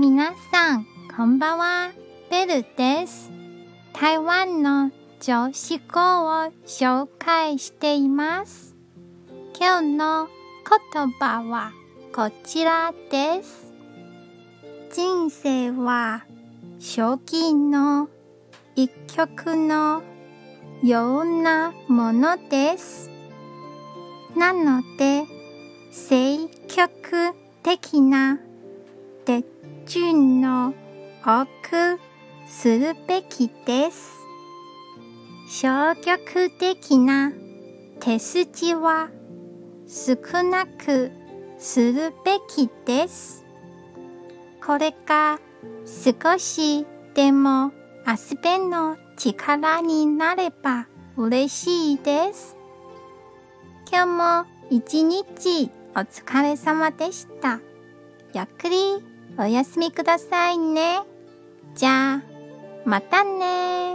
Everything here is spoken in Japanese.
皆さん、こんばんは。ベルです。台湾の女子語を紹介しています。今日の言葉はこちらです。人生は将棋の一局のようなものです。なので、積極的な手順を多くするべきです。消極的な手筋は少なくするべきです。これが少しでも遊べの力になれば嬉しいです。今日も一日お疲れ様でした。ゆっくりお休みくださいね。じゃあ、またね